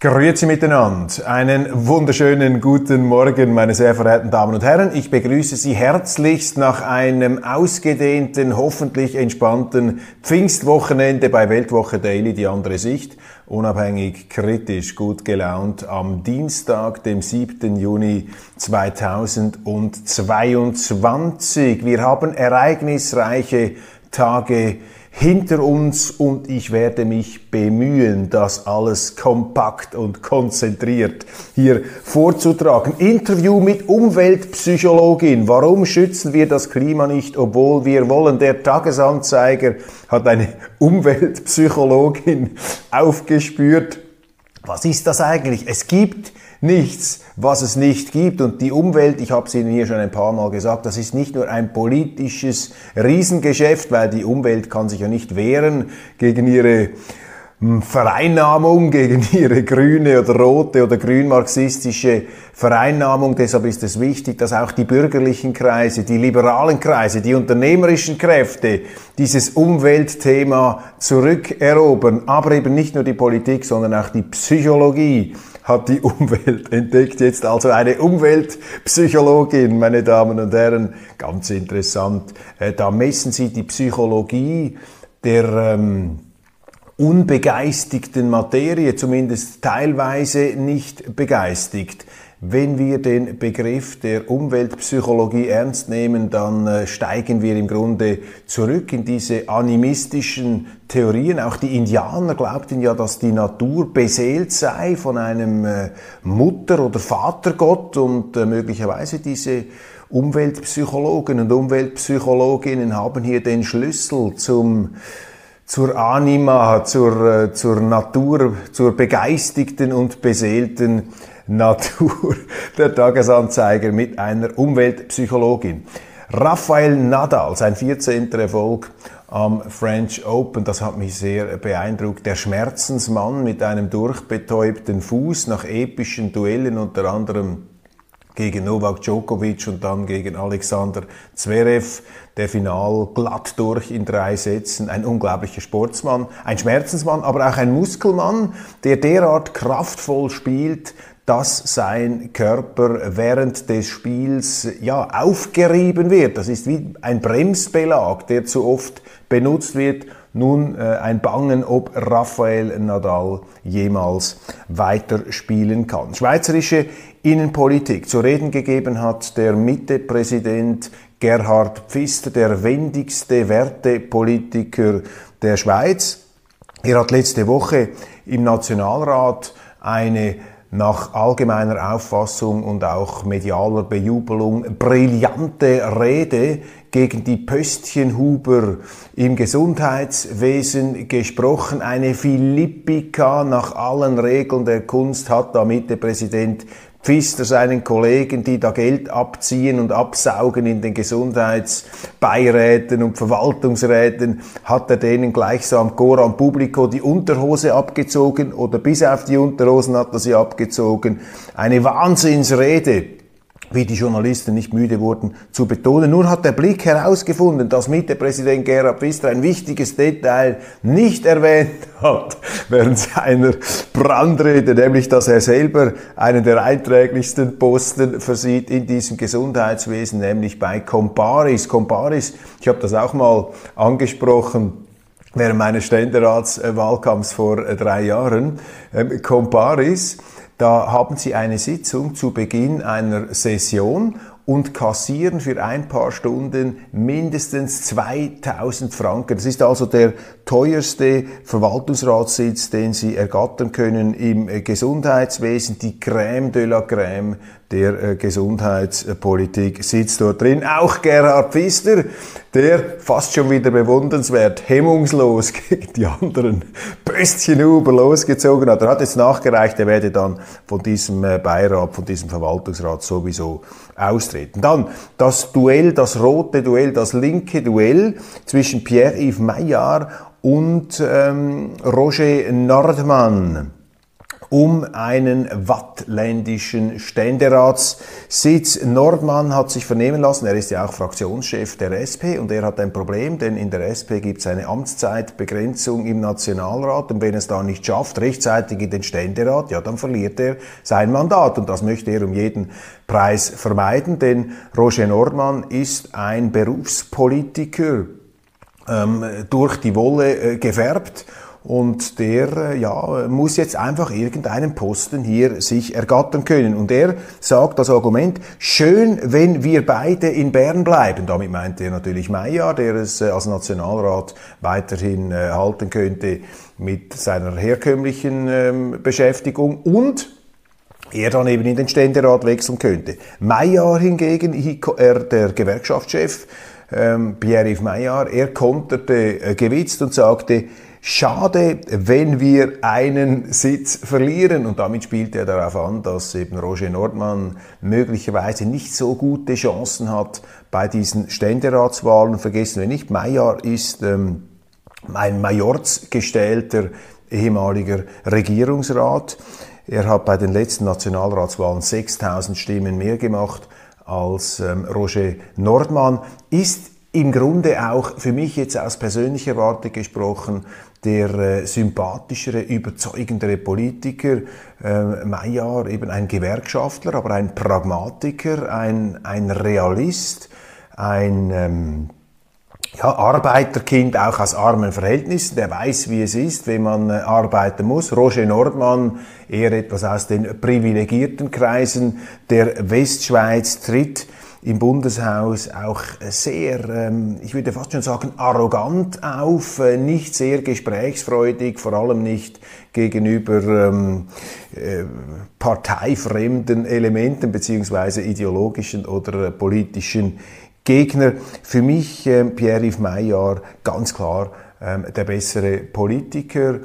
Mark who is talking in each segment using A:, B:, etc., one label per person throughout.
A: Grüezi miteinander. Einen wunderschönen guten Morgen, meine sehr verehrten Damen und Herren. Ich begrüße Sie herzlichst nach einem ausgedehnten, hoffentlich entspannten Pfingstwochenende bei Weltwoche Daily, die andere Sicht. Unabhängig, kritisch, gut gelaunt am Dienstag, dem 7. Juni 2022. Wir haben ereignisreiche Tage hinter uns und ich werde mich bemühen, das alles kompakt und konzentriert hier vorzutragen. Interview mit Umweltpsychologin. Warum schützen wir das Klima nicht, obwohl wir wollen? Der Tagesanzeiger hat eine Umweltpsychologin aufgespürt. Was ist das eigentlich? Es gibt nichts, was es nicht gibt. Und die Umwelt, ich habe es Ihnen hier schon ein paar Mal gesagt, das ist nicht nur ein politisches Riesengeschäft, weil die Umwelt kann sich ja nicht wehren gegen ihre hm, Vereinnahmung gegen ihre grüne oder rote oder grünmarxistische Vereinnahmung. Deshalb ist es wichtig, dass auch die bürgerlichen Kreise, die liberalen Kreise, die unternehmerischen Kräfte dieses Umweltthema zurückerobern. Aber eben nicht nur die Politik, sondern auch die Psychologie hat die Umwelt entdeckt. Jetzt also eine Umweltpsychologin, meine Damen und Herren. Ganz interessant. Äh, da messen Sie die Psychologie der ähm, unbegeistigten Materie, zumindest teilweise nicht begeistigt. Wenn wir den Begriff der Umweltpsychologie ernst nehmen, dann äh, steigen wir im Grunde zurück in diese animistischen Theorien. Auch die Indianer glaubten ja, dass die Natur beseelt sei von einem äh, Mutter- oder Vatergott und äh, möglicherweise diese Umweltpsychologen und Umweltpsychologinnen haben hier den Schlüssel zum zur Anima, zur, zur Natur, zur begeistigten und beseelten Natur, der Tagesanzeiger mit einer Umweltpsychologin. Rafael Nadal, sein 14. Erfolg am French Open, das hat mich sehr beeindruckt. Der Schmerzensmann mit einem durchbetäubten Fuß nach epischen Duellen, unter anderem gegen Novak Djokovic und dann gegen Alexander Zverev. Der Final glatt durch in drei Sätzen. Ein unglaublicher Sportsmann, ein Schmerzensmann, aber auch ein Muskelmann, der derart kraftvoll spielt, dass sein Körper während des Spiels ja aufgerieben wird. Das ist wie ein Bremsbelag, der zu oft benutzt wird. Nun äh, ein Bangen, ob Rafael Nadal jemals weiterspielen kann. Schweizerische Innenpolitik. Zu reden gegeben hat der Mitte-Präsident Gerhard Pfister, der wendigste Wertepolitiker der Schweiz. Er hat letzte Woche im Nationalrat eine nach allgemeiner Auffassung und auch medialer Bejubelung brillante Rede gegen die Pöstchenhuber im Gesundheitswesen gesprochen. Eine Philippika nach allen Regeln der Kunst hat damit der Präsident Pfister seinen Kollegen, die da Geld abziehen und absaugen in den Gesundheitsbeiräten und Verwaltungsräten, hat er denen gleichsam Coram Publico die Unterhose abgezogen oder bis auf die Unterhosen hat er sie abgezogen. Eine Wahnsinnsrede wie die Journalisten nicht müde wurden zu betonen. Nun hat der Blick herausgefunden, dass Mitte-Präsident Gerhard Pfister ein wichtiges Detail nicht erwähnt hat während seiner Brandrede, nämlich dass er selber einen der einträglichsten Posten versieht in diesem Gesundheitswesen, nämlich bei Comparis. Comparis, ich habe das auch mal angesprochen, während meines Ständeratswahlkampfs vor äh, drei Jahren. Ähm, Comparis, da haben Sie eine Sitzung zu Beginn einer Session und kassieren für ein paar Stunden mindestens 2000 Franken. Das ist also der teuerste Verwaltungsratssitz, den Sie ergattern können im Gesundheitswesen, die Crème de la Crème der äh, Gesundheitspolitik sitzt dort drin. Auch Gerhard Pfister, der fast schon wieder bewundernswert, hemmungslos gegen die anderen Böstchenhuber losgezogen hat. Er hat jetzt nachgereicht, er werde dann von diesem äh, Beirat, von diesem Verwaltungsrat sowieso austreten. Dann das Duell, das rote Duell, das linke Duell zwischen Pierre-Yves Maillard und ähm, Roger Nordmann um einen wattländischen Ständeratssitz. Nordmann hat sich vernehmen lassen, er ist ja auch Fraktionschef der SP und er hat ein Problem, denn in der SP gibt es eine Amtszeitbegrenzung im Nationalrat. Und wenn er es da nicht schafft, rechtzeitig in den Ständerat, ja, dann verliert er sein Mandat. Und das möchte er um jeden Preis vermeiden, denn Roger Nordmann ist ein Berufspolitiker, ähm, durch die Wolle äh, gefärbt und der äh, ja, muss jetzt einfach irgendeinen Posten hier sich ergattern können. Und er sagt das Argument, schön, wenn wir beide in Bern bleiben. Damit meint er natürlich Meyer, der es äh, als Nationalrat weiterhin äh, halten könnte mit seiner herkömmlichen ähm, Beschäftigung und er dann eben in den Ständerat wechseln könnte. Meyer hingegen, er, der Gewerkschaftschef, ähm, Pierre-Yves Meyer, er konterte gewitzt und sagte, Schade, wenn wir einen Sitz verlieren. Und damit spielt er darauf an, dass eben Roger Nordmann möglicherweise nicht so gute Chancen hat bei diesen Ständeratswahlen. Vergessen wir nicht, Mayer ist ähm, ein Majorzgestellter ehemaliger Regierungsrat. Er hat bei den letzten Nationalratswahlen 6000 Stimmen mehr gemacht als ähm, Roger Nordmann. Ist im Grunde auch für mich jetzt aus persönlicher Warte gesprochen der äh, sympathischere, überzeugendere Politiker, äh, Maillard eben ein Gewerkschaftler, aber ein Pragmatiker, ein, ein Realist, ein ähm, ja, Arbeiterkind auch aus armen Verhältnissen, der weiß, wie es ist, wenn man äh, arbeiten muss. Roger Nordmann, eher etwas aus den privilegierten Kreisen der Westschweiz, tritt im Bundeshaus auch sehr, ähm, ich würde fast schon sagen, arrogant auf, äh, nicht sehr gesprächsfreudig, vor allem nicht gegenüber ähm, äh, parteifremden Elementen beziehungsweise ideologischen oder politischen Gegner. Für mich äh, Pierre-Yves Maillard ganz klar ähm, der bessere Politiker äh,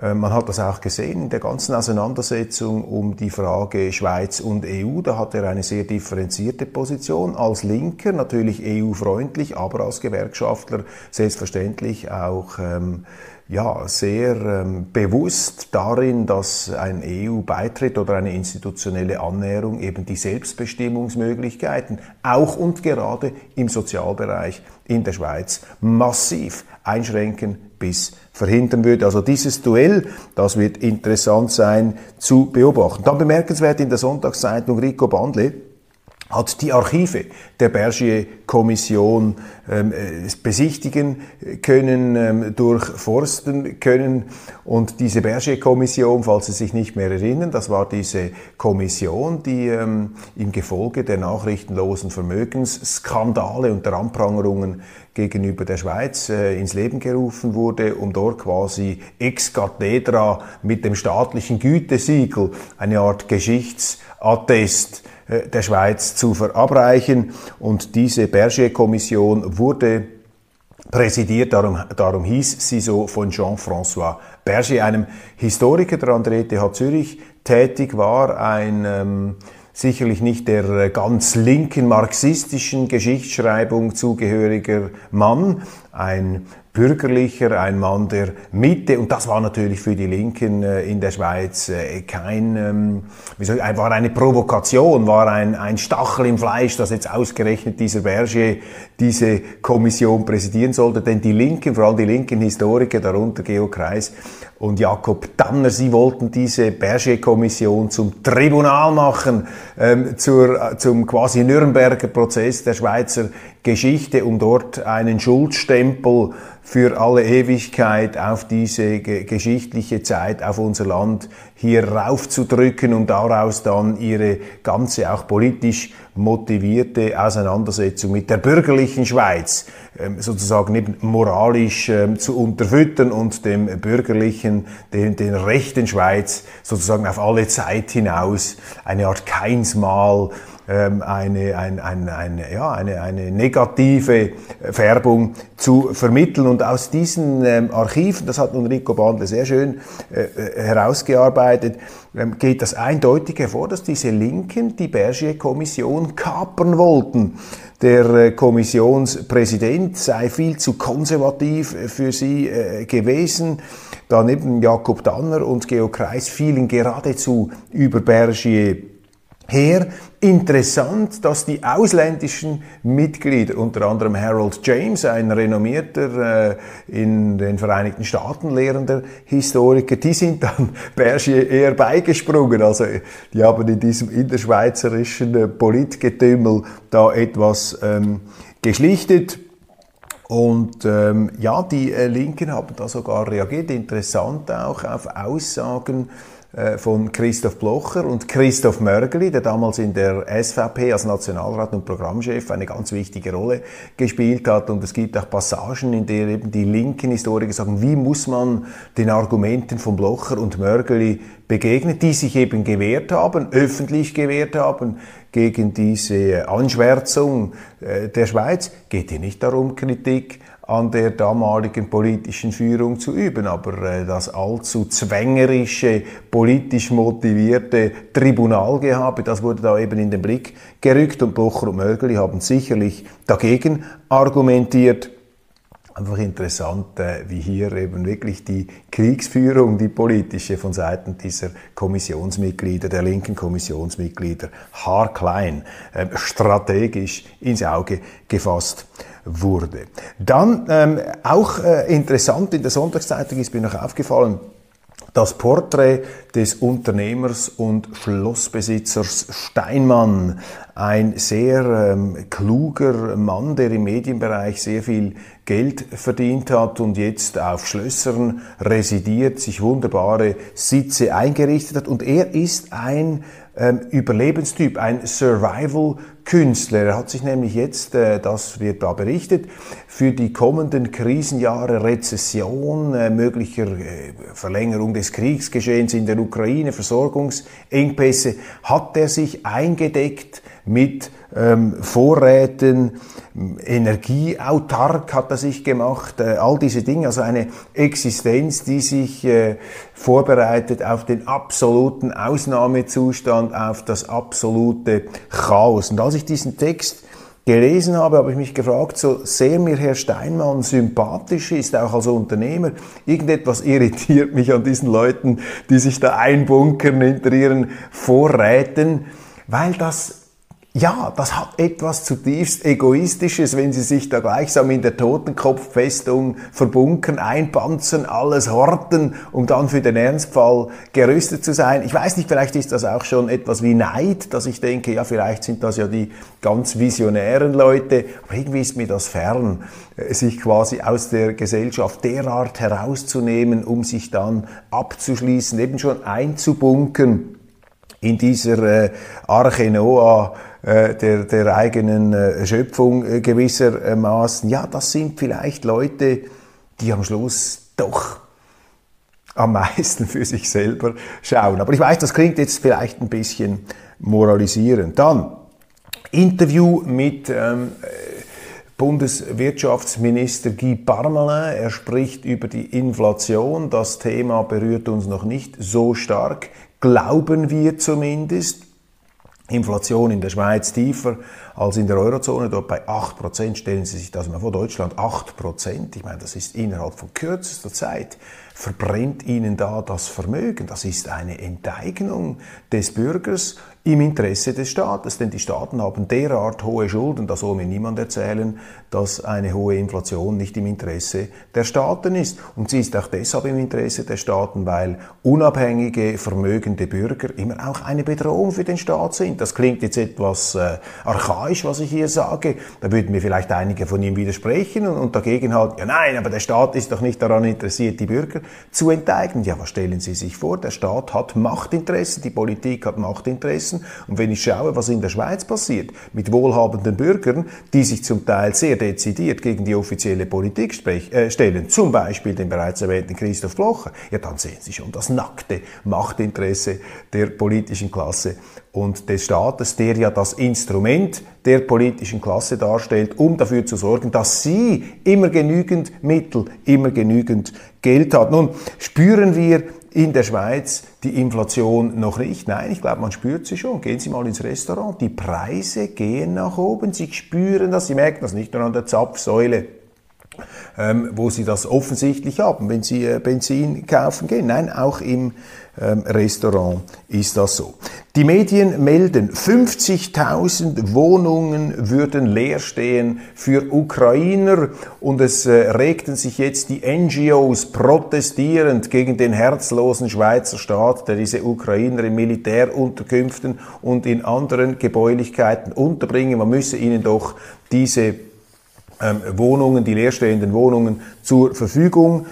A: man hat das auch gesehen in der ganzen Auseinandersetzung um die Frage Schweiz und EU. Da hat er eine sehr differenzierte Position. Als Linker natürlich EU-freundlich, aber als Gewerkschaftler selbstverständlich auch ähm, ja, sehr ähm, bewusst darin, dass ein EU-Beitritt oder eine institutionelle Annäherung eben die Selbstbestimmungsmöglichkeiten auch und gerade im Sozialbereich in der Schweiz massiv einschränken bis verhindern würde. Also dieses Duell, das wird interessant sein zu beobachten. Dann bemerkenswert in der Sonntagszeitung Rico Bandle, hat die Archive der Bergier-Kommission ähm, äh, besichtigen können, ähm, durchforsten können. Und diese Bergier-Kommission, falls Sie sich nicht mehr erinnern, das war diese Kommission, die ähm, im Gefolge der nachrichtenlosen Vermögensskandale und der Anprangerungen gegenüber der Schweiz äh, ins Leben gerufen wurde, um dort quasi ex cathedra mit dem staatlichen Gütesiegel eine Art Geschichtsattest der Schweiz zu verabreichen. Und diese Berger-Kommission wurde präsidiert, darum, darum hieß sie so von Jean-François Berger, einem Historiker der an der ETH Zürich tätig war, ein ähm, sicherlich nicht der äh, ganz linken marxistischen Geschichtsschreibung zugehöriger Mann, ein bürgerlicher, ein Mann der Mitte. Und das war natürlich für die Linken äh, in der Schweiz äh, kein, ähm, wie soll ich, war eine Provokation, war ein, ein Stachel im Fleisch, dass jetzt ausgerechnet dieser Berger diese Kommission präsidieren sollte. Denn die Linken, vor allem die linken Historiker, darunter Georg Kreis, und Jakob Danner, sie wollten diese Berger-Kommission zum Tribunal machen, ähm, zur, äh, zum quasi Nürnberger Prozess der Schweizer Geschichte, um dort einen Schuldstempel für alle Ewigkeit auf diese ge geschichtliche Zeit, auf unser Land hier raufzudrücken und daraus dann ihre ganze auch politisch motivierte Auseinandersetzung mit der bürgerlichen Schweiz sozusagen nicht moralisch ähm, zu unterfüttern und dem bürgerlichen, den, den rechten Schweiz sozusagen auf alle Zeit hinaus eine Art Keinsmal ähm, eine, ein, ein, eine, ja, eine, eine negative Färbung zu vermitteln. Und aus diesen ähm, Archiven, das hat nun Rico Bandle sehr schön äh, äh, herausgearbeitet, ähm, geht das eindeutig hervor, dass diese Linken die Bergier-Kommission kapern wollten. Der äh, Kommissionspräsident sei viel zu konservativ für sie äh, gewesen. Daneben Jakob Danner und Georg Kreis fielen geradezu über Bergier her. Interessant, dass die ausländischen Mitglieder, unter anderem Harold James, ein renommierter äh, in den Vereinigten Staaten lehrender Historiker, die sind dann Bergier eher beigesprungen. Also die haben in diesem innerschweizerischen äh, Politgetümmel da etwas ähm, geschlichtet. Und ähm, ja, die äh, Linken haben da sogar reagiert. Interessant auch auf Aussagen von Christoph Blocher und Christoph Mörgeli, der damals in der SVP als Nationalrat und Programmchef eine ganz wichtige Rolle gespielt hat. Und es gibt auch Passagen, in denen eben die linken Historiker sagen, wie muss man den Argumenten von Blocher und Mörgeli begegnen, die sich eben gewehrt haben, öffentlich gewehrt haben gegen diese Anschwärzung äh, der Schweiz. Geht hier nicht darum, Kritik an der damaligen politischen Führung zu üben. Aber äh, das allzu zwängerische, politisch motivierte Tribunalgehabe, das wurde da eben in den Blick gerückt und Blocher und Mörgeli haben sicherlich dagegen argumentiert. Einfach interessant, äh, wie hier eben wirklich die Kriegsführung, die politische von Seiten dieser Kommissionsmitglieder, der linken Kommissionsmitglieder, haarklein, äh, strategisch ins Auge gefasst wurde. Dann ähm, auch äh, interessant in der Sonntagszeitung ist mir noch aufgefallen, das Porträt des Unternehmers und Schlossbesitzers Steinmann, ein sehr ähm, kluger Mann, der im Medienbereich sehr viel Geld verdient hat und jetzt auf Schlössern residiert, sich wunderbare Sitze eingerichtet hat. Und er ist ein ähm, Überlebenstyp, ein Survival-Künstler. Er hat sich nämlich jetzt, äh, das wird da berichtet, für die kommenden Krisenjahre Rezession, äh, möglicher äh, Verlängerung des Kriegsgeschehens in der Ukraine, Versorgungsengpässe, hat er sich eingedeckt mit ähm, Vorräten, energieautark hat er sich gemacht, all diese Dinge, also eine Existenz, die sich vorbereitet auf den absoluten Ausnahmezustand, auf das absolute Chaos. Und als ich diesen Text gelesen habe, habe ich mich gefragt, so sehr mir Herr Steinmann sympathisch ist, auch als Unternehmer, irgendetwas irritiert mich an diesen Leuten, die sich da einbunkern hinter ihren Vorräten, weil das ja, das hat etwas zutiefst Egoistisches, wenn sie sich da gleichsam in der Totenkopffestung verbunkern, einpanzern, alles horten, um dann für den Ernstfall gerüstet zu sein. Ich weiß nicht, vielleicht ist das auch schon etwas wie Neid, dass ich denke, ja, vielleicht sind das ja die ganz visionären Leute, aber irgendwie ist mir das fern, äh, sich quasi aus der Gesellschaft derart herauszunehmen, um sich dann abzuschließen, eben schon einzubunkern in dieser äh, Arche Noah, äh, der, der eigenen äh, Schöpfung äh, gewissermaßen. Ja, das sind vielleicht Leute, die am Schluss doch am meisten für sich selber schauen. Aber ich weiß, das klingt jetzt vielleicht ein bisschen moralisierend. Dann Interview mit ähm, Bundeswirtschaftsminister Guy Parmelin. Er spricht über die Inflation. Das Thema berührt uns noch nicht so stark, glauben wir zumindest. Inflation in der Schweiz tiefer als in der Eurozone, dort bei 8%. Stellen Sie sich das mal vor, Deutschland 8%. Ich meine, das ist innerhalb von kürzester Zeit verbrennt Ihnen da das Vermögen. Das ist eine Enteignung des Bürgers im Interesse des Staates, denn die Staaten haben derart hohe Schulden, da soll mir niemand erzählen, dass eine hohe Inflation nicht im Interesse der Staaten ist. Und sie ist auch deshalb im Interesse der Staaten, weil unabhängige, vermögende Bürger immer auch eine Bedrohung für den Staat sind. Das klingt jetzt etwas äh, archaisch, was ich hier sage. Da würden mir vielleicht einige von ihm widersprechen und, und dagegen halten, ja nein, aber der Staat ist doch nicht daran interessiert, die Bürger zu enteignen. Ja, was stellen Sie sich vor? Der Staat hat Machtinteressen, die Politik hat Machtinteressen. Und wenn ich schaue, was in der Schweiz passiert, mit wohlhabenden Bürgern, die sich zum Teil sehr dezidiert gegen die offizielle Politik sprech, äh, stellen, zum Beispiel den bereits erwähnten Christoph Blocher, ja, dann sehen Sie schon das nackte Machtinteresse der politischen Klasse und des Staates, der ja das Instrument der politischen Klasse darstellt, um dafür zu sorgen, dass sie immer genügend Mittel, immer genügend Geld hat. Nun spüren wir in der Schweiz die Inflation noch nicht. Nein, ich glaube, man spürt sie schon. Gehen Sie mal ins Restaurant. Die Preise gehen nach oben. Sie spüren das. Sie merken das nicht nur an der Zapfsäule. Ähm, wo Sie das offensichtlich haben, wenn Sie äh, Benzin kaufen gehen. Nein, auch im Restaurant ist das so. Die Medien melden, 50.000 Wohnungen würden leer stehen für Ukrainer und es äh, regten sich jetzt die NGOs protestierend gegen den herzlosen Schweizer Staat, der diese Ukrainer in Militärunterkünften und in anderen Gebäulichkeiten unterbringen. Man müsse ihnen doch diese ähm, Wohnungen, die leerstehenden Wohnungen zur Verfügung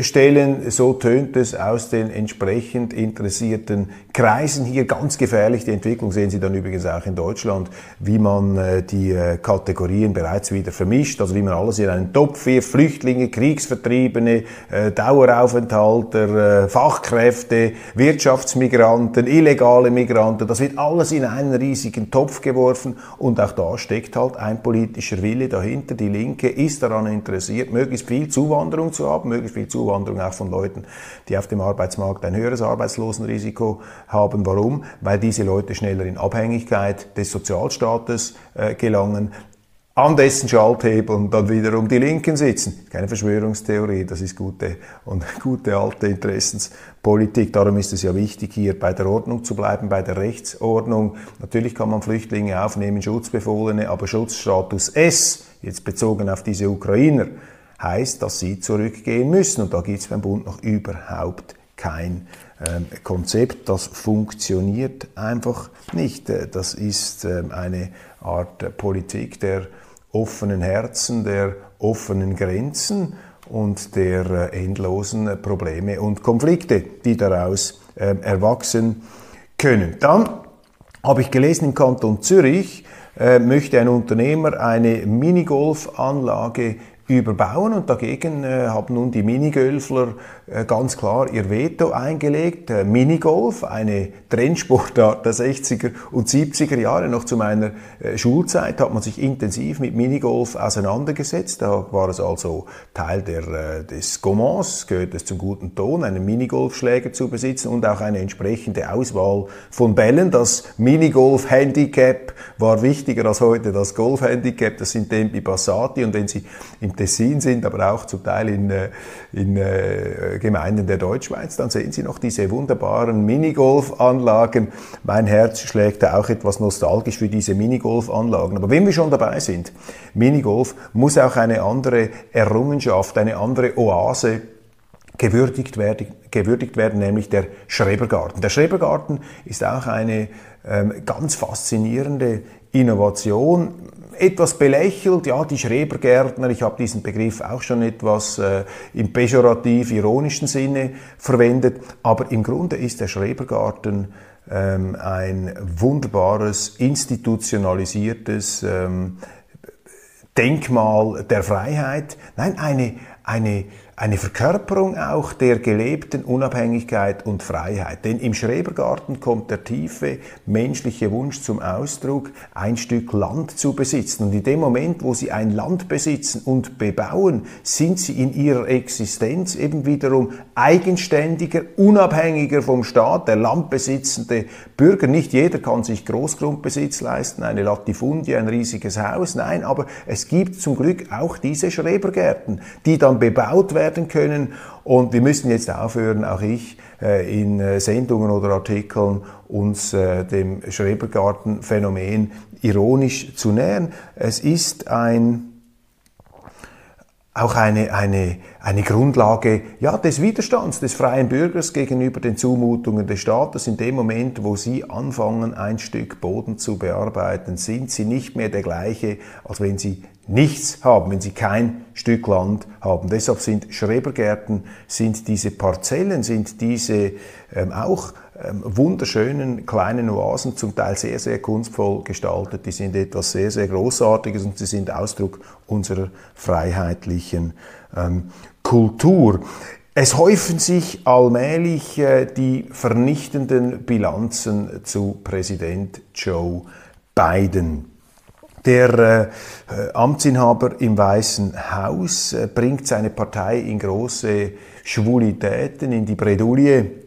A: stellen. So tönt es aus den entsprechend interessierten Kreisen hier. Ganz gefährlich. Die Entwicklung sehen Sie dann übrigens auch in Deutschland, wie man äh, die äh, Kategorien bereits wieder vermischt. Also wie man alles in einen Topf wirft. Flüchtlinge, Kriegsvertriebene, Daueraufenthalter, Fachkräfte, Wirtschaftsmigranten, illegale Migranten. Das wird alles in einen riesigen Topf geworfen. Und auch da steckt halt ein politischer Wille dahinter. Die Linke ist daran interessiert, möglichst viel Zuwanderung zu haben, möglichst viel Zuwanderung auch von Leuten, die auf dem Arbeitsmarkt ein höheres Arbeitslosenrisiko haben. Warum? Weil diese Leute schneller in Abhängigkeit des Sozialstaates äh, gelangen, an dessen Schalthebeln dann wiederum die Linken sitzen. Keine Verschwörungstheorie, das ist gute und gute alte Interessenspolitik. Darum ist es ja wichtig, hier bei der Ordnung zu bleiben, bei der Rechtsordnung. Natürlich kann man Flüchtlinge aufnehmen, Schutzbefohlene, aber Schutzstatus S, jetzt bezogen auf diese Ukrainer, heißt, dass sie zurückgehen müssen. Und da gibt es beim Bund noch überhaupt kein ähm, Konzept. Das funktioniert einfach nicht. Äh, das ist ähm, eine Art Politik der offenen Herzen, der offenen Grenzen und der äh, endlosen Probleme und Konflikte, die daraus ähm, erwachsen können. Dann habe ich gelesen, im Kanton Zürich äh, möchte ein Unternehmer eine Minigolfanlage überbauen und dagegen äh, haben nun die Minigolfler äh, ganz klar ihr Veto eingelegt. Äh, Minigolf, eine Trendsportart der 60er und 70er Jahre, noch zu meiner äh, Schulzeit hat man sich intensiv mit Minigolf auseinandergesetzt. Da war es also Teil der, äh, des Gommans, gehört es zum guten Ton, einen Minigolfschläger zu besitzen und auch eine entsprechende Auswahl von Bällen. Das Minigolf-Handicap war wichtiger als heute das Golf-Handicap, das sind Tempi Passati und wenn Sie im Tessin sind, aber auch zum Teil in, äh, in äh, Gemeinden der Deutschschweiz, dann sehen Sie noch diese wunderbaren Minigolfanlagen. Mein Herz schlägt da auch etwas nostalgisch für diese Minigolfanlagen. Aber wenn wir schon dabei sind, Minigolf muss auch eine andere Errungenschaft, eine andere Oase gewürdigt werden, gewürdigt werden, nämlich der Schrebergarten. Der Schrebergarten ist auch eine ähm, ganz faszinierende Innovation etwas belächelt, ja, die Schrebergärtner, ich habe diesen Begriff auch schon etwas äh, im pejorativ-ironischen Sinne verwendet, aber im Grunde ist der Schrebergarten ähm, ein wunderbares, institutionalisiertes ähm, Denkmal der Freiheit, nein, eine, eine eine Verkörperung auch der gelebten Unabhängigkeit und Freiheit. Denn im Schrebergarten kommt der tiefe menschliche Wunsch zum Ausdruck, ein Stück Land zu besitzen. Und in dem Moment, wo sie ein Land besitzen und bebauen, sind sie in ihrer Existenz eben wiederum eigenständiger, unabhängiger vom Staat, der landbesitzende Bürger. Nicht jeder kann sich Großgrundbesitz leisten, eine Latifundie, ein riesiges Haus. Nein, aber es gibt zum Glück auch diese Schrebergärten, die dann bebaut werden können. Und wir müssen jetzt aufhören, auch ich, äh, in äh, Sendungen oder Artikeln uns äh, dem Schrebergartenphänomen ironisch zu nähern. Es ist ein auch eine, eine, eine Grundlage ja, des Widerstands des freien Bürgers gegenüber den Zumutungen des Staates. In dem Moment, wo sie anfangen, ein Stück Boden zu bearbeiten, sind sie nicht mehr der gleiche, als wenn sie nichts haben, wenn sie kein Stück Land haben. Deshalb sind Schrebergärten, sind diese Parzellen, sind diese ähm, auch wunderschönen kleinen Oasen, zum Teil sehr, sehr kunstvoll gestaltet. Die sind etwas sehr, sehr Großartiges und sie sind Ausdruck unserer freiheitlichen ähm, Kultur. Es häufen sich allmählich äh, die vernichtenden Bilanzen zu Präsident Joe Biden. Der äh, Amtsinhaber im Weißen Haus äh, bringt seine Partei in große Schwulitäten, in die Bredouille.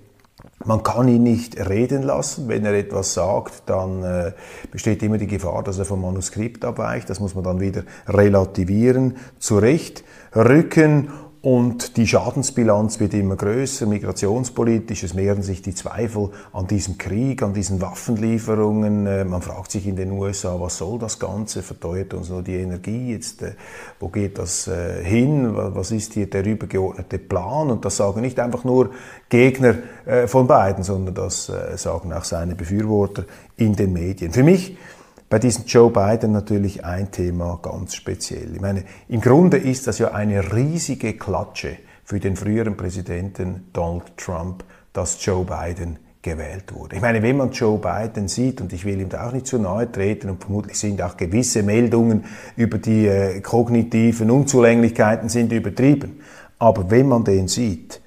A: Man kann ihn nicht reden lassen. Wenn er etwas sagt, dann äh, besteht immer die Gefahr, dass er vom Manuskript abweicht. Das muss man dann wieder relativieren, zurechtrücken und die Schadensbilanz wird immer größer, migrationspolitisch. Es mehren sich die Zweifel an diesem Krieg, an diesen Waffenlieferungen. Äh, man fragt sich in den USA, was soll das Ganze? Verteuert uns nur die Energie? Jetzt, äh, wo geht das äh, hin? Was ist hier der übergeordnete Plan? Und das sagen nicht einfach nur Gegner von beiden, sondern das sagen auch seine Befürworter in den Medien. Für mich bei diesem Joe Biden natürlich ein Thema ganz speziell. Ich meine, im Grunde ist das ja eine riesige Klatsche für den früheren Präsidenten Donald Trump, dass Joe Biden gewählt wurde. Ich meine, wenn man Joe Biden sieht, und ich will ihm da auch nicht zu nahe treten, und vermutlich sind auch gewisse Meldungen über die äh, kognitiven Unzulänglichkeiten sind übertrieben, aber wenn man den sieht,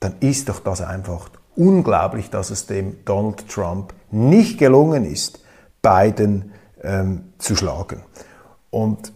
A: dann ist doch das einfach unglaublich, dass es dem Donald Trump nicht gelungen ist, Biden ähm, zu schlagen. Und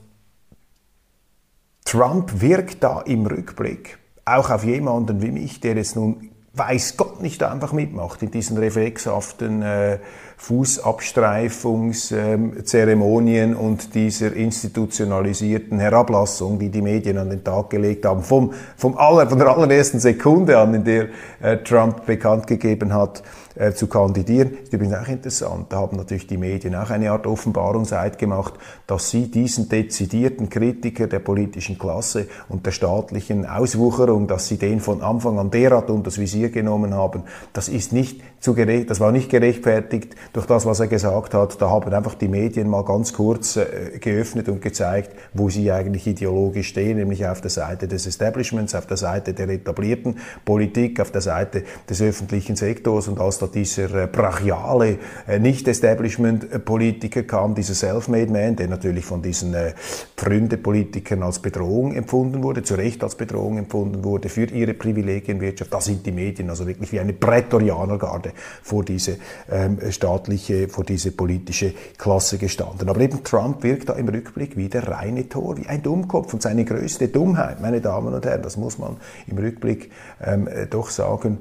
A: Trump wirkt da im Rückblick auch auf jemanden wie mich, der jetzt nun weiß Gott nicht einfach mitmacht in diesen reflexhaften äh, Fußabstreifungszeremonien und dieser institutionalisierten Herablassung, die die Medien an den Tag gelegt haben, vom, vom aller, von der allerersten Sekunde an, in der äh, Trump bekannt gegeben hat, äh, zu kandidieren. Ist übrigens auch interessant. Da haben natürlich die Medien auch eine Art Offenbarungseid gemacht, dass sie diesen dezidierten Kritiker der politischen Klasse und der staatlichen Auswucherung, dass sie den von Anfang an derart unter das Visier genommen haben, das ist nicht zu gerecht, das war nicht gerechtfertigt durch das, was er gesagt hat. Da haben einfach die Medien mal ganz kurz äh, geöffnet und gezeigt, wo sie eigentlich ideologisch stehen, nämlich auf der Seite des Establishments, auf der Seite der etablierten Politik, auf der Seite des öffentlichen Sektors und als da dieser äh, brachiale äh, Nicht-Establishment-Politiker kam, dieser Self-Made Man, der natürlich von diesen äh, Pfründe-Politikern als Bedrohung empfunden wurde, zu Recht als Bedrohung empfunden wurde für ihre Privilegienwirtschaft. Da sind die Medien also wirklich wie eine Prätorianergarde vor diese ähm, staatliche, vor diese politische Klasse gestanden. Aber eben Trump wirkt da im Rückblick wie der reine Tor, wie ein Dummkopf und seine größte Dummheit, meine Damen und Herren, das muss man im Rückblick ähm, doch sagen,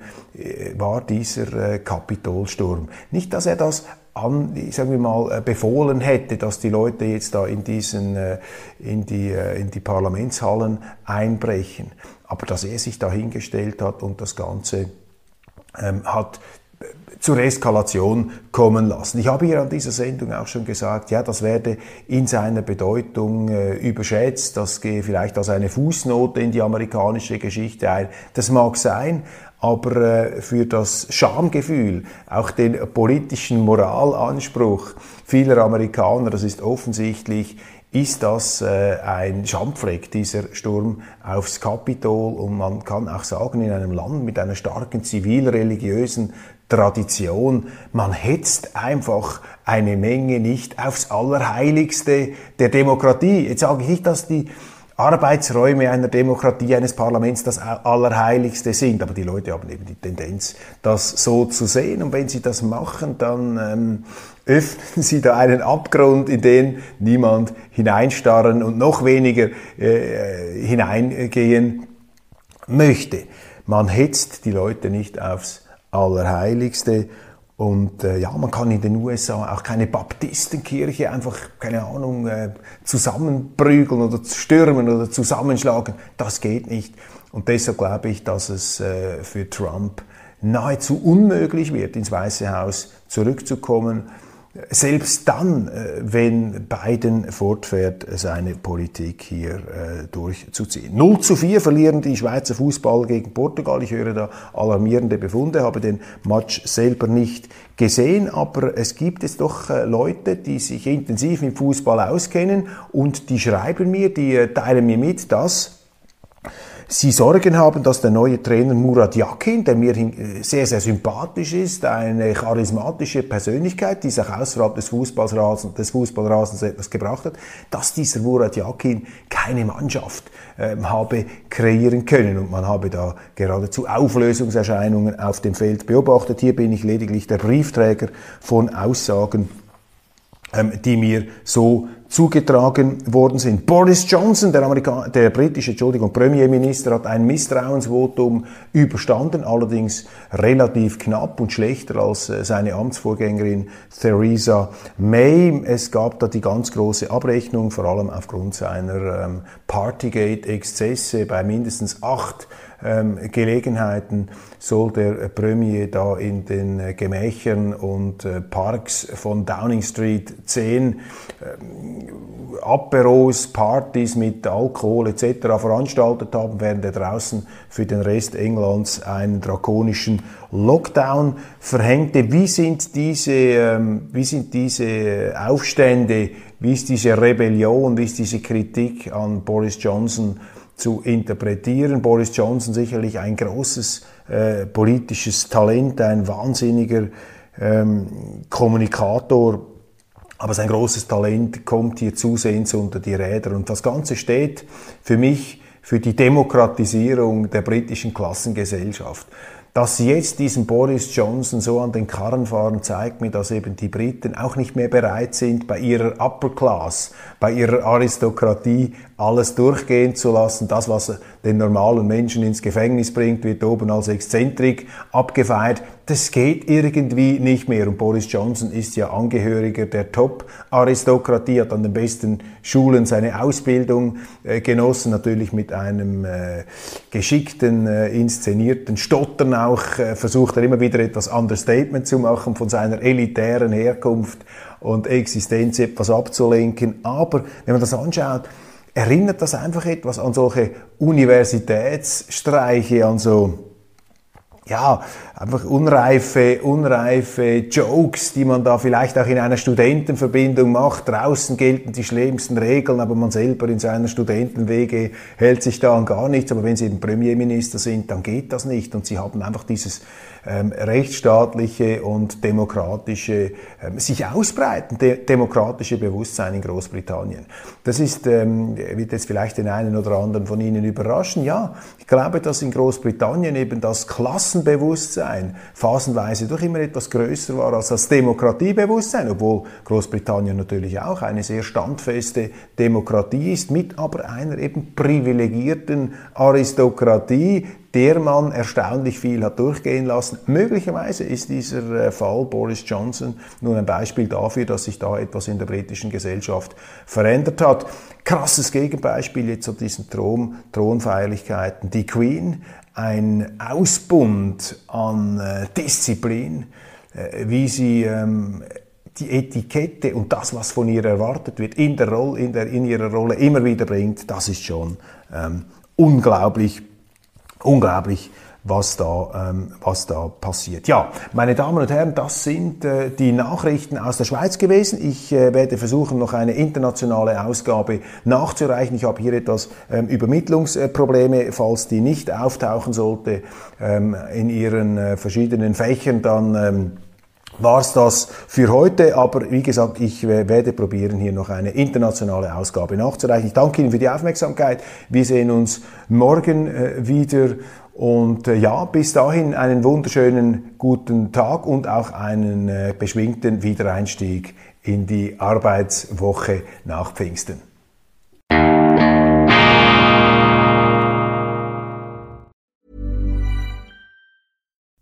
A: war dieser äh, Kapitolsturm. Nicht, dass er das an, sagen wir mal, äh, befohlen hätte, dass die Leute jetzt da in diesen, äh, in die, äh, in die Parlamentshallen einbrechen. Aber dass er sich da hingestellt hat und das Ganze ähm, hat zur Eskalation kommen lassen. Ich habe hier an dieser Sendung auch schon gesagt, ja, das werde in seiner Bedeutung äh, überschätzt, das gehe vielleicht als eine Fußnote in die amerikanische Geschichte ein. Das mag sein, aber äh, für das Schamgefühl, auch den politischen Moralanspruch vieler Amerikaner, das ist offensichtlich, ist das äh, ein Schandfleck, dieser Sturm aufs Kapitol. Und man kann auch sagen, in einem Land mit einer starken zivil-religiösen Tradition, man hetzt einfach eine Menge nicht aufs Allerheiligste der Demokratie. Jetzt sage ich nicht, dass die Arbeitsräume einer Demokratie, eines Parlaments das Allerheiligste sind. Aber die Leute haben eben die Tendenz, das so zu sehen. Und wenn sie das machen, dann ähm, öffnen sie da einen Abgrund, in den niemand hineinstarren und noch weniger äh, hineingehen möchte. Man hetzt die Leute nicht aufs Allerheiligste und äh, ja, man kann in den USA auch keine Baptistenkirche einfach, keine Ahnung, äh, zusammenprügeln oder stürmen oder zusammenschlagen. Das geht nicht. Und deshalb glaube ich, dass es äh, für Trump nahezu unmöglich wird, ins Weiße Haus zurückzukommen. Selbst dann, äh, wenn Biden fortfährt, seine Politik hier äh, durchzuziehen. 0 zu 4 verlieren die Schweizer Fußballer gegen Portugal. Ich höre da alarmierende Befunde, habe den Match selber nicht gesehen, aber es gibt es doch äh, Leute, die sich intensiv mit Fußball auskennen und die schreiben mir, die teilen mir mit, dass Sie Sorgen haben, dass der neue Trainer Murat Yakin, der mir sehr, sehr sympathisch ist, eine charismatische Persönlichkeit, die sich außerhalb des Fußballrasens, des Fußballrasens etwas gebracht hat, dass dieser Murat Yakin keine Mannschaft äh, habe kreieren können. Und man habe da geradezu Auflösungserscheinungen auf dem Feld beobachtet. Hier bin ich lediglich der Briefträger von Aussagen, ähm, die mir so zugetragen worden sind. Boris Johnson, der, Amerika der britische Entschuldigung, Premierminister, hat ein Misstrauensvotum überstanden, allerdings relativ knapp und schlechter als äh, seine Amtsvorgängerin Theresa May. Es gab da die ganz große Abrechnung, vor allem aufgrund seiner ähm, Partygate-Exzesse bei mindestens acht ähm, Gelegenheiten soll der Premier da in den äh, Gemächern und äh, Parks von Downing Street 10 ähm, Aperos, Partys mit Alkohol etc. veranstaltet haben, während er draußen für den Rest Englands einen drakonischen Lockdown verhängte. Wie sind diese, ähm, wie sind diese Aufstände, wie ist diese Rebellion, wie ist diese Kritik an Boris Johnson zu interpretieren. Boris Johnson sicherlich ein großes äh, politisches Talent, ein wahnsinniger ähm, Kommunikator, aber sein großes Talent kommt hier zusehends unter die Räder. Und das Ganze steht für mich für die Demokratisierung der britischen Klassengesellschaft. Dass sie jetzt diesen Boris Johnson so an den Karren fahren, zeigt mir, dass eben die Briten auch nicht mehr bereit sind, bei ihrer Upper Class, bei ihrer Aristokratie alles durchgehen zu lassen. Das, was den normalen Menschen ins Gefängnis bringt, wird oben als Exzentrik abgefeiert das geht irgendwie nicht mehr. Und Boris Johnson ist ja Angehöriger der Top-Aristokratie, hat an den besten Schulen seine Ausbildung äh, genossen, natürlich mit einem äh, geschickten, äh, inszenierten Stottern auch, äh, versucht er immer wieder etwas Understatement zu machen von seiner elitären Herkunft und Existenz etwas abzulenken. Aber wenn man das anschaut, erinnert das einfach etwas an solche Universitätsstreiche, an so ja, einfach unreife, unreife Jokes, die man da vielleicht auch in einer Studentenverbindung macht. Draußen gelten die schlimmsten Regeln, aber man selber in seiner Studentenwege hält sich da an gar nichts. Aber wenn Sie eben Premierminister sind, dann geht das nicht. Und Sie haben einfach dieses ähm, rechtsstaatliche und demokratische, ähm, sich ausbreiten, de demokratische Bewusstsein in Großbritannien. Das ist, ähm, wird jetzt vielleicht den einen oder anderen von Ihnen überraschen. Ja, ich glaube, dass in Großbritannien eben das Klassenbewusstsein phasenweise doch immer etwas größer war als das Demokratiebewusstsein, obwohl Großbritannien natürlich auch eine sehr standfeste Demokratie ist, mit aber einer eben privilegierten Aristokratie, der man erstaunlich viel hat durchgehen lassen. Möglicherweise ist dieser äh, Fall Boris Johnson nun ein Beispiel dafür, dass sich da etwas in der britischen Gesellschaft verändert hat. Krasses Gegenbeispiel jetzt zu diesen Thron Thronfeierlichkeiten. Die Queen, ein Ausbund an äh, Disziplin, äh, wie sie ähm, die Etikette und das, was von ihr erwartet wird, in, der Rolle, in, der, in ihrer Rolle immer wieder bringt, das ist schon ähm, unglaublich unglaublich, was da, ähm, was da passiert. Ja, meine Damen und Herren, das sind äh, die Nachrichten aus der Schweiz gewesen. Ich äh, werde versuchen, noch eine internationale Ausgabe nachzureichen. Ich habe hier etwas ähm, Übermittlungsprobleme. Falls die nicht auftauchen sollte ähm, in Ihren äh, verschiedenen Fächern, dann war es das für heute. Aber wie gesagt, ich äh, werde probieren, hier noch eine internationale Ausgabe nachzureichen. Ich danke Ihnen für die Aufmerksamkeit. Wir sehen uns morgen äh, wieder. Und äh, ja, bis dahin einen wunderschönen guten Tag und auch einen beschwingten Wiedereinstieg in die Arbeitswoche nach Pfingsten.